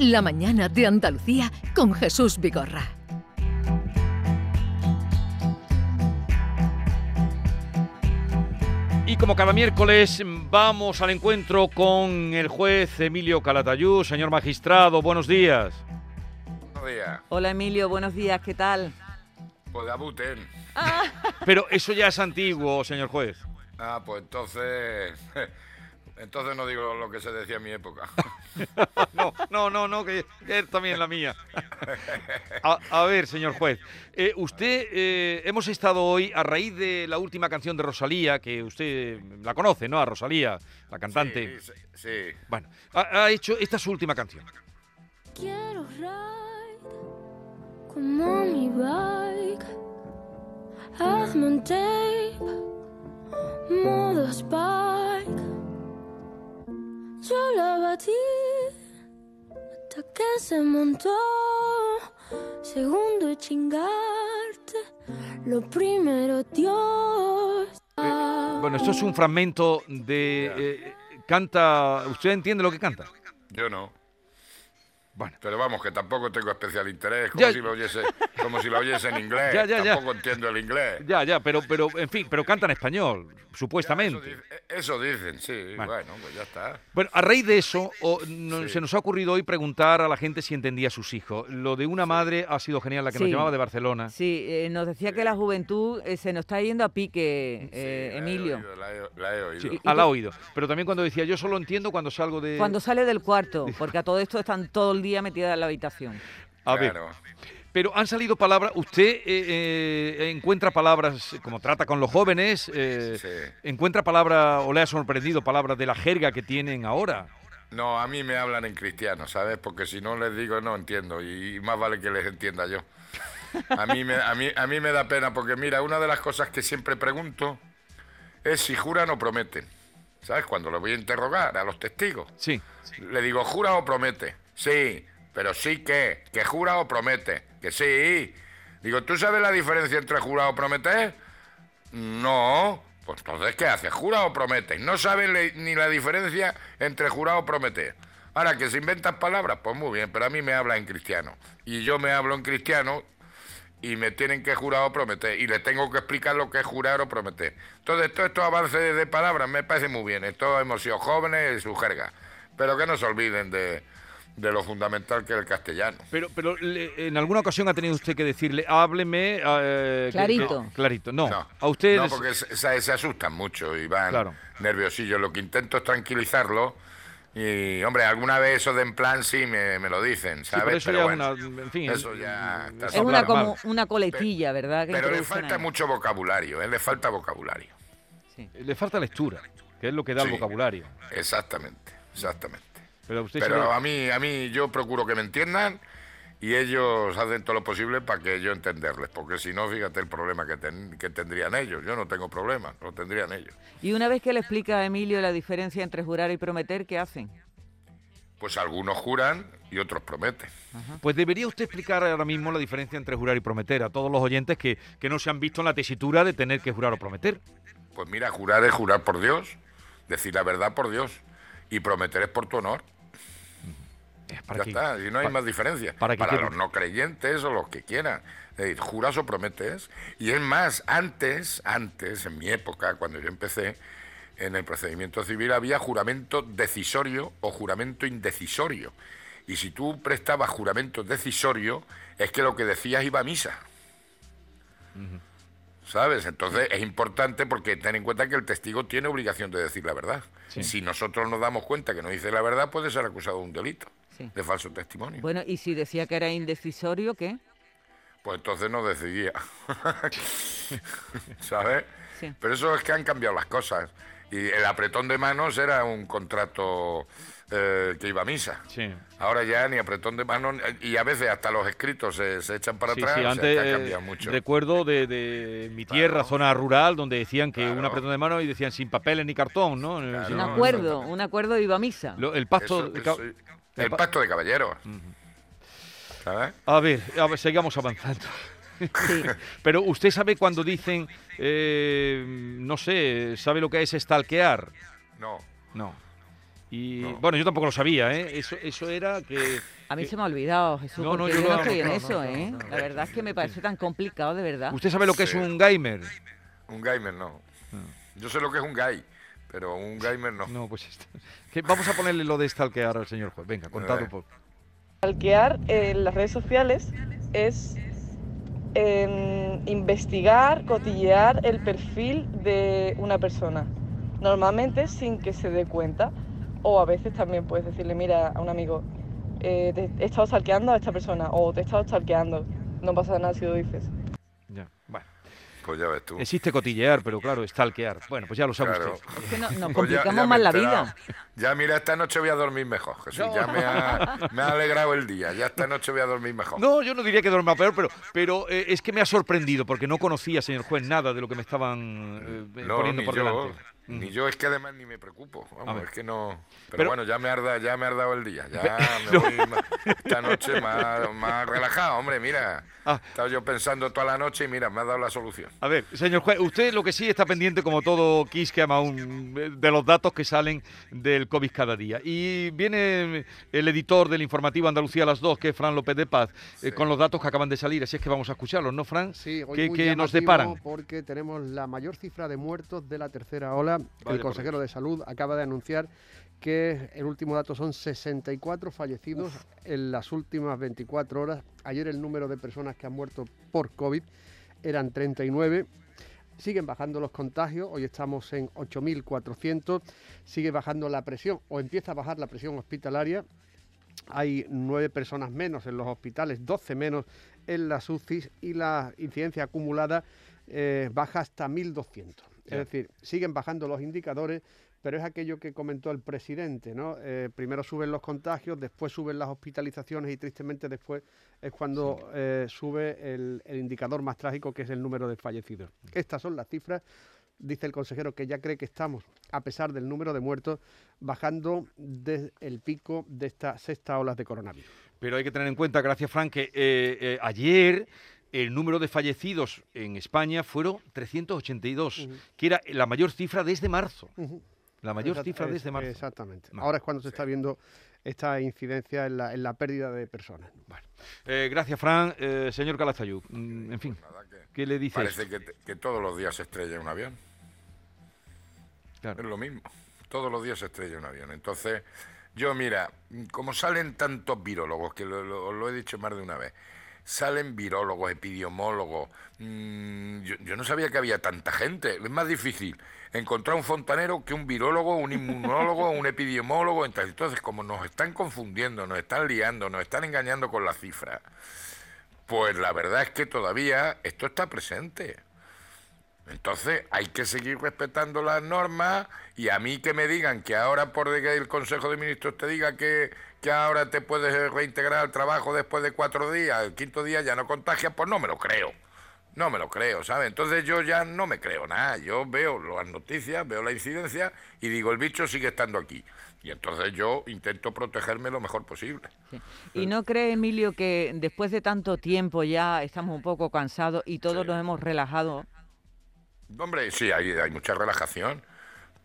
La mañana de Andalucía con Jesús Vigorra. Y como cada miércoles vamos al encuentro con el juez Emilio Calatayud. Señor magistrado, buenos días. Buenos días. Hola Emilio, buenos días, ¿qué tal? Pues debuten. Pero eso ya es antiguo, señor juez. Ah, pues entonces. Entonces no digo lo que se decía en mi época. No, no, no, no, que es también la mía. A, a ver, señor juez, eh, usted, eh, hemos estado hoy, a raíz de la última canción de Rosalía, que usted la conoce, ¿no? A Rosalía, la cantante. Sí, sí. Bueno, ha, ha hecho, esta es su última canción. Quiero ride como mi bike. Hazme un tape, modo. Yo la batí hasta que se montó. Segundo chingarte, lo primero Dios. Bueno, esto es un fragmento de... eh, canta... ¿Usted entiende lo que canta? Yo no. Bueno. Pero vamos, que tampoco tengo especial interés, como Ya. si lo oyese, como si lo oyese en inglés. Ya, ya, ya. tampoco entiendo el inglés. Ya, ya, pero, pero, en fin, pero canta en español, Eso, supuestamente. dice- eso dicen, sí. Bueno. Bueno, pues ya está. Bueno, a raíz de eso, o- no- Sí. se nos ha ocurrido hoy preguntar a la gente si entendía a sus hijos. Lo de una madre ha sido genial, la que nos llamaba de Barcelona. Sí, eh, nos decía que la juventud eh, se nos está yendo a pique, eh, Sí, la he Emilio. oído, La he, la he oído. Sí, ¿Y ah, la oído. Pero también cuando decía, yo solo entiendo cuando salgo de... Cuando sale del cuarto, porque a todo esto están todo el día metidas en la habitación. A ver, Claro. pero han salido palabras, usted eh, eh, encuentra palabras, como trata con los jóvenes, eh, Sí. encuentra palabras, o le ha sorprendido palabras de la jerga que tienen ahora. No, a mí me hablan en cristiano, ¿sabes? Porque si no les digo no entiendo y más vale que les entienda yo. A mí me, a mí, a mí me da pena porque mira, una de las cosas que siempre pregunto es si juran o prometen. ¿Sabes? Cuando les voy a interrogar a los testigos. Sí. Le digo, ¿jura o promete? Sí, pero sí que, que jura o promete. Que sí. Digo, ¿tú sabes la diferencia entre jurar o prometer? No. Pues entonces, ¿qué hace? ¿Jura o promete? No saben le- ni la diferencia entre jurar o prometer. Ahora, que se inventan palabras, pues muy bien, pero a mí me habla en cristiano. Y yo me hablo en cristiano y me tienen que jurar o prometer. Y les tengo que explicar lo que es jurar o prometer. Entonces, todos estos avances de palabras me parece muy bien. Todos hemos sido jóvenes y su jerga. Pero que no se olviden de, de lo fundamental que es el castellano. Pero, pero le- en alguna ocasión ha tenido usted que decirle, hábleme... eh, Clarito. que- clarito. No, No, a usted... No, porque se, se- se asustan mucho y van Claro. nerviosillos. Lo que intento es tranquilizarlo. Y, hombre, alguna vez eso de en plan sí me, me lo dicen, Sí, ¿sabes? pero eso Pero ya bueno, es una... En fin, eso ya está Es una como una coletilla, ¿verdad? Que Pero le falta ahí. mucho vocabulario, ¿eh? Le falta vocabulario. Le falta lectura, que es lo que da el vocabulario. Exactamente, exactamente. Pero usted a mí, a mí yo procuro que me entiendan y ellos hacen todo lo posible para que yo entenderles, porque si no, fíjate el problema que, ten- que tendrían ellos. Yo no tengo problema, lo tendrían ellos. Y una vez que le explica a Emilio la diferencia entre jurar y prometer, ¿qué hacen? Pues algunos juran y otros prometen. Pues debería usted explicar ahora mismo la diferencia entre jurar y prometer a todos los oyentes que, que no se han visto en la tesitura de tener que jurar o prometer. Pues mira, jurar es jurar por Dios, decir la verdad por Dios y prometer es por tu honor. Es para ya que- está, y no hay más diferencia. para Para, los no creyentes o los que quieran. Es decir, juras o prometes. Y es más, antes, antes, en mi época, cuando yo empecé, en el procedimiento civil había juramento decisorio o juramento indecisorio. Y si tú prestabas juramento decisorio, es que lo que decías iba a misa. ¿Sabes? Entonces es importante porque ten en cuenta que el testigo tiene obligación de decir la verdad. Sí. Si nosotros nos damos cuenta que no dice la verdad, puede ser acusado de un delito Sí. de falso testimonio. Bueno, y si decía que era indecisorio, ¿qué? Pues entonces no decidía. ¿Sabes? Sí. Pero eso es que han cambiado las cosas. Y el apretón de manos era un contrato eh, que iba a misa. Sí. Ahora ya ni apretón de manos, y a veces hasta los escritos se, se echan para Sí, atrás. sí, o sea, antes que ha cambiado mucho. recuerdo de, de mi tierra, Claro. zona rural, donde decían que un Claro. apretón de mano y decían sin papeles ni cartón, ¿no? Claro. Sí, Un No, acuerdo, un acuerdo iba a misa. Lo- el pacto... Eso- eso- el pacto de caballeros. ¿Sabes? A ver, a ver, sigamos avanzando. Sí. Pero usted sabe cuando dicen, eh, no sé, ¿sabe lo que es stalkear? No. No. Y No. bueno, yo tampoco lo sabía, ¿eh? Eso, eso era que... A mí que- se me ha olvidado, Jesús, No, no, porque yo yo no- no estoy en eso, no, ¿eh? no, no. La verdad es que me parece tan complicado, de verdad. ¿Usted sabe lo que es un gamer? Un gamer no. Yo sé lo que es un gay, pero un gamer no. No, pues esto- vamos a ponerle lo de stalkear al señor juez. Venga, contado Eh. por... Stalkear en las redes sociales es em, investigar, cotillear el perfil de una persona, normalmente sin que se dé cuenta, o a veces también puedes decirle, mira, a un amigo, eh, te he estado stalkeando a esta persona, o te he estado stalkeando, no pasa nada si lo dices. Pues ya ves tú. Existe cotillear, pero claro, stalkear. Bueno, pues ya lo sabe Claro. usted. Es que no- nos Pues ya- complicamos ya me más la vida. Ya mira, esta noche voy a dormir mejor, Jesús. Ya me ha, me ha alegrado el día. Ya esta noche voy a dormir mejor. No, yo no diría que duerma peor, pero, pero eh, es que me ha sorprendido porque no conocía, señor juez, nada de lo que me estaban eh, No, poniendo ni por yo, delante. Ni yo es que además ni me preocupo. Vamos, es que no. Pero, Pero- bueno, ya me, ha dado, ya me ha dado el día. Ya me No. voy esta noche más, más relajado, hombre. Mira, Ah. estaba yo pensando toda la noche y mira, me ha dado la solución. A ver, señor juez, usted lo que sí está pendiente, como todo Quisqueam aún, eh, de los datos que salen del COVID cada día. Y viene el editor del informativo Andalucía a las 2, que es Fran López de Paz, eh, con los datos que acaban de salir. Así es que vamos a escucharlos, ¿no, Fran? Sí, hoy ¿Qué, muy qué nos deparan? Porque tenemos la mayor cifra de muertos de la tercera ola. Vaya el consejero de Salud acaba de anunciar que el último dato son 64 fallecidos en las últimas 24 horas. Ayer el número de personas que han muerto por COVID eran 39. Siguen bajando los contagios, hoy estamos en 8.400, sigue bajando la presión o empieza a bajar la presión hospitalaria. Hay nueve personas menos en los hospitales, 12 menos en las UCIs y la incidencia acumulada eh, baja hasta 1.200. Es decir, siguen bajando los indicadores, pero es aquello que comentó el presidente, ¿no? Eh, primero suben los contagios, después suben las hospitalizaciones y tristemente después es cuando eh, sube el, el indicador más trágico que es el número de fallecidos. Estas son las cifras. Dice el consejero que ya cree que estamos, a pesar del número de muertos, bajando desde el pico de esta sexta ola de coronavirus. Pero hay que tener en cuenta, gracias Fran, que eh, ayer el número de fallecidos en España fueron 382, Ujú. que era la mayor cifra desde marzo. La mayor Exact- cifra es- desde marzo. Exactamente. Ahora es cuando se está viendo esta incidencia en la, en la pérdida de personas. Eh, gracias, Fran. Eh, señor Calazayud, mm, en fin, Nada, que ¿qué le dice? parece que, te- que todos los días se estrella un avión. Claro. Es lo mismo. Todos los días se estrella un avión. Entonces, yo, mira, como salen tantos virólogos, que lo, lo he dicho más de una vez, salen virólogos, epidemiólogos. mm, yo, yo no sabía que había tanta gente. Es más difícil encontrar un fontanero que un virólogo, un inmunólogo, un epidemiólogo. Entonces, como nos están confundiendo, nos están liando, nos están engañando con las cifras, pues la verdad es que todavía esto está presente. Entonces hay que seguir respetando las normas y a mí que me digan que ahora por el Consejo de Ministros te diga que, que ahora te puedes reintegrar al trabajo después de cuatro días, el quinto día ya no contagias, pues no me lo creo. No me lo creo, ¿sabes? Entonces yo ya no me creo nada. Yo veo las noticias, veo la incidencia y digo, el bicho sigue estando aquí. Y entonces yo intento protegerme lo mejor posible. ¿Y no cree, Emilio, que después de tanto tiempo ya estamos un poco cansados y todos Sí. nos hemos relajado? Hombre, sí, hay, hay mucha relajación,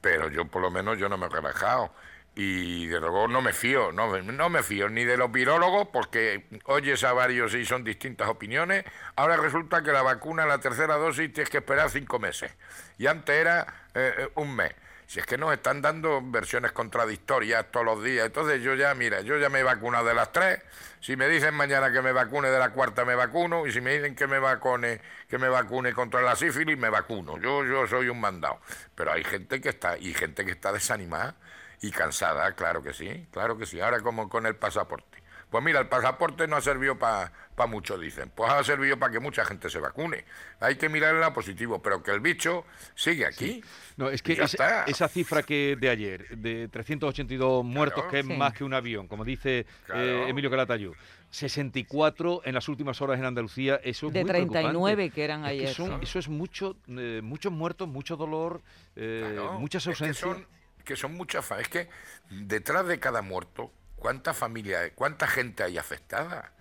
pero yo por lo menos yo no me he relajado. Y de luego no me fío, no, no me fío ni de los virólogos, porque oyes a varios y son distintas opiniones. Ahora resulta que la vacuna, la tercera dosis, tienes que esperar cinco meses. Y antes era eh, eh, un mes. Si es que nos están dando versiones contradictorias todos los días. Entonces yo ya, mira, yo ya me he vacunado de las tres. Si me dicen mañana que me vacune de la cuarta, me vacuno. Y si me dicen que me vacune, que me vacune contra la sífilis, me vacuno. Yo, yo soy un mandado. Pero hay gente que está, y gente que está desanimada y cansada, claro que sí, claro que sí. Ahora como con el pasaporte. Pues mira, el pasaporte no ha servido para mucho, dicen. Pues ha servido para que mucha gente se vacune. Hay que mirar el lado positivo, pero que el bicho sigue aquí. No, es que esa, cifra que de ayer, de 382 muertos, que es Sí. más que un avión, como dice eh, Claro. Emilio Calatayud, 64 en las últimas horas en Andalucía, eso es De muy preocupante. 39 que eran Es que ayer. son- eso es mucho, eh, muchos muertos, mucho dolor, eh, Claro, muchas es que ausencias. son, que son muchas Es que detrás de cada muerto, ¿cuánta familia, cuánta gente hay afectada?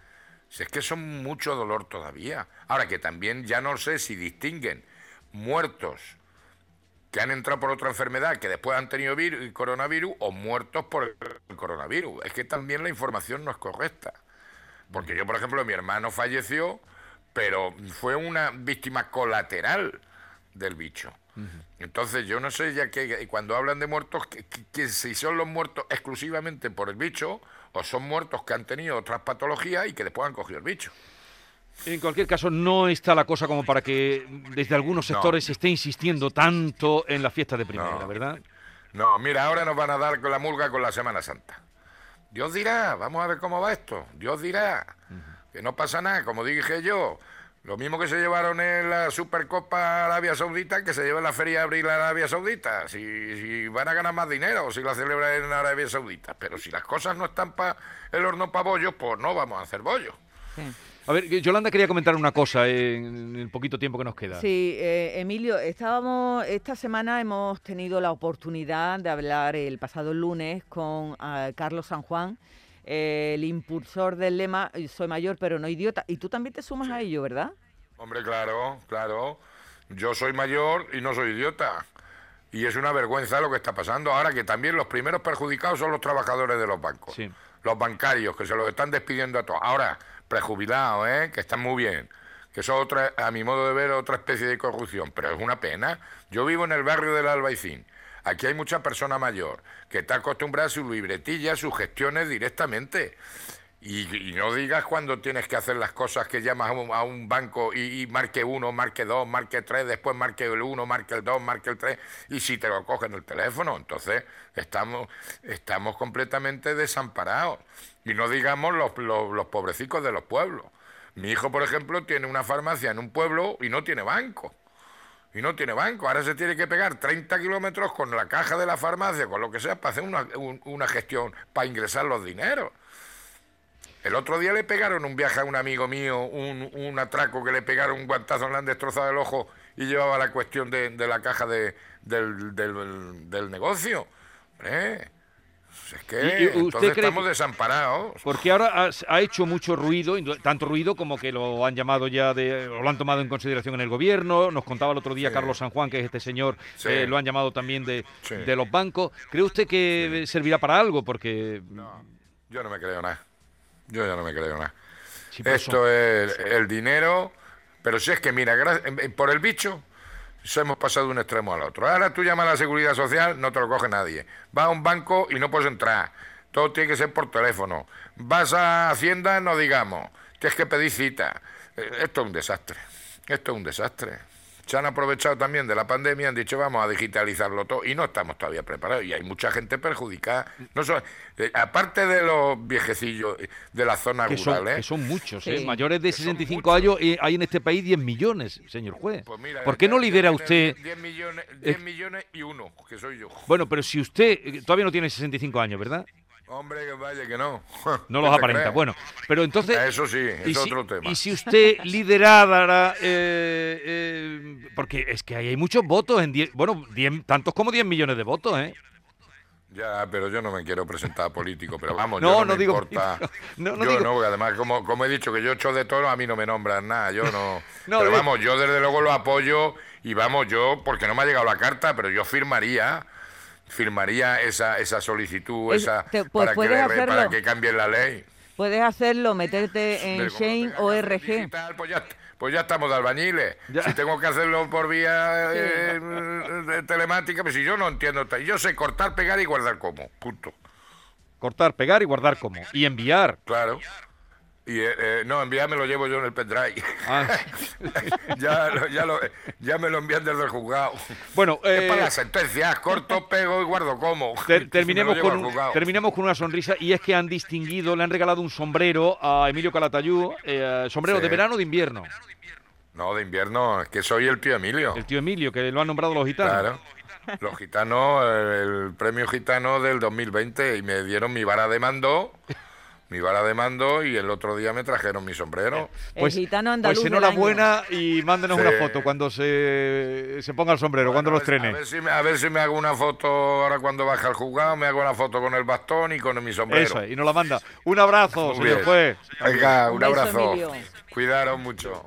Si es que son mucho dolor todavía. Ahora que también ya no sé si distinguen muertos que han entrado por otra enfermedad, que después han tenido virus, coronavirus, o muertos por el coronavirus. Es que también la información no es correcta. Porque yo, por ejemplo, mi hermano falleció, pero fue una víctima colateral del bicho. Entonces yo no sé ya que cuando hablan de muertos, que, que- que si son los muertos exclusivamente por el bicho o son muertos que han tenido otras patologías y que después han cogido el bicho. En cualquier caso, no está la cosa como para que desde algunos No. sectores se esté insistiendo tanto en la fiesta de primavera, No. ¿verdad? No, mira, ahora nos van a dar con la mulga con la Semana Santa. Dios dirá, vamos a ver cómo va esto. Dios dirá, que no pasa nada, como dije yo. Lo mismo que se llevaron en la Supercopa Arabia Saudita, que se lleva en la Feria de Abril a Arabia Saudita. Si, si van a ganar más dinero, si la celebran en Arabia Saudita. Pero si las cosas no están para el horno para bollos, pues no vamos a hacer bollos. Sí. A ver, Yolanda quería comentar una cosa en el poquito tiempo que nos queda. Sí, eh, Emilio, estábamos esta semana hemos tenido la oportunidad de hablar el pasado lunes con ah, Carlos San Juan, eh, el impulsor del lema Soy mayor pero no idiota. Y tú también te sumas a ello, ¿verdad? Hombre, claro, claro. Yo soy mayor y no soy idiota. Y es una vergüenza lo que está pasando. Ahora que también los primeros perjudicados son los trabajadores de los bancos. Sí. Los bancarios, que se los están despidiendo a todos. Ahora, prejubilados, ¿eh? Que están muy bien. Que eso es otra, a mi modo de ver, otra especie de corrupción. Pero es una pena. Yo vivo en el barrio del Albaicín. Aquí hay mucha persona mayor que está acostumbrada a sus libretillas, sus gestiones directamente. Y, y no digas cuando tienes que hacer las cosas que llamas a un, a un banco y, y marque uno, marque dos, marque tres, después marque el uno, marque el dos, marque el tres, y si te lo cogen el teléfono, entonces estamos, estamos completamente desamparados. Y no digamos los, los, los pobrecicos de los pueblos. Mi hijo, por ejemplo, tiene una farmacia en un pueblo y no tiene banco. Y no tiene banco. Ahora se tiene que pegar 30 kilómetros con la caja de la farmacia, con lo que sea, para hacer una, un- una gestión, para ingresar los dineros. El otro día le pegaron un viaje a un amigo mío, un, un atraco que le pegaron un guantazo, le han destrozado el ojo y llevaba la cuestión de, de la caja de, del, del- del negocio. Es que Y- usted cree estamos desamparados. Porque ahora ha, ha hecho mucho ruido, tanto ruido como que lo han llamado ya, de, o lo han tomado en consideración en el gobierno. Nos contaba el otro día Sí. Carlos San Juan, que es este señor, Sí. eh, lo han llamado también de, Sí. de los bancos. ¿Cree usted que servirá para algo? Porque Yo no me creo nada. Yo ya no me creo nada. Esto es el dinero, pero si es que mira, em- em, por el bicho se hemos pasado de un extremo al otro. Ahora tú llamas a la seguridad social, no te lo coge nadie. Vas a un banco y no puedes entrar. Todo tiene que ser por teléfono. Vas a Hacienda, no digamos. Tienes que pedir cita. Eh, Esto es un desastre. Esto es un desastre. Se han aprovechado también de la pandemia, han dicho vamos a digitalizarlo todo y no estamos todavía preparados y hay mucha gente perjudicada. No son- eh, aparte de los viejecillos eh, de las zonas que son, rurales. que son muchos, Sí. ¿eh? mayores de Que son 65 muchos. años, eh, hay en este país 10 millones, señor juez. Pues mira, ¿Por qué no lidera usted? 10 millones, Eh, 10 millones y uno, que soy yo. Bueno, pero si usted eh, todavía no tiene 65 años, ¿verdad? Hombre, que vaya que no. No ¿Qué los aparenta. crees? Bueno, pero entonces... Eso sí, es si, otro tema. Y si usted liderara, eh, eh, porque es que ahí hay muchos votos, en 10 bueno, 10 tantos como 10 millones de votos, ¿eh? Ya, pero yo no me quiero presentar político, pero vamos, No, yo no, no me digo importa. No, no yo digo- no, además, como, como he dicho que yo echo de todo, a mí no me nombran nada, yo no. No, pero de- vamos, yo desde luego lo apoyo y vamos, yo, porque no me ha llegado la carta, pero yo firmaría, firmaría esa, esa solicitud, Es- esa, te- pues para, que, puedes le- hacerlo. para que cambien la ley. Puedes hacerlo, meterte en Shane tenga que o hacer RG. digital, pues ya, pues ya estamos de albañiles. Ya. Si tengo que hacerlo por vía eh, eh, telemática, pues si yo no entiendo. Yo sé cortar, pegar y guardar como. Punto. Cortar, pegar y guardar como. Y enviar. Claro. Y eh, eh, no, enviarme lo llevo yo en el pendrive. Ah. ya, lo- ya, lo- ya me lo envían desde el juzgado. Bueno, es eh, para las sentencias, corto, pego y guardo como. ter- terminemos, con un- terminemos con una sonrisa y es que han distinguido, le han regalado un sombrero a Emilio Calatayud, eh, sombrero Sí. de verano o de invierno. No, de invierno, es que soy el tío Emilio. El tío Emilio, que lo han nombrado los gitanos. Claro. Los gitanos, eh, el premio gitano del 2020, y me dieron mi vara de mando, mi vara de mando, y el otro día me trajeron mi sombrero. El gitano andaluz Pues enhorabuena y mándenos Sí. una foto cuando se, se ponga el sombrero, cuando lo a, ver, estrene. a ver si me, a ver si me hago una foto ahora cuando baja el juzgado, me hago una foto con el bastón y con mi sombrero. Eso es, y nos la manda. Un abrazo, Muy señor bien. juez. Venga, Un un, beso, abrazo. Emilio. Cuidaros mucho.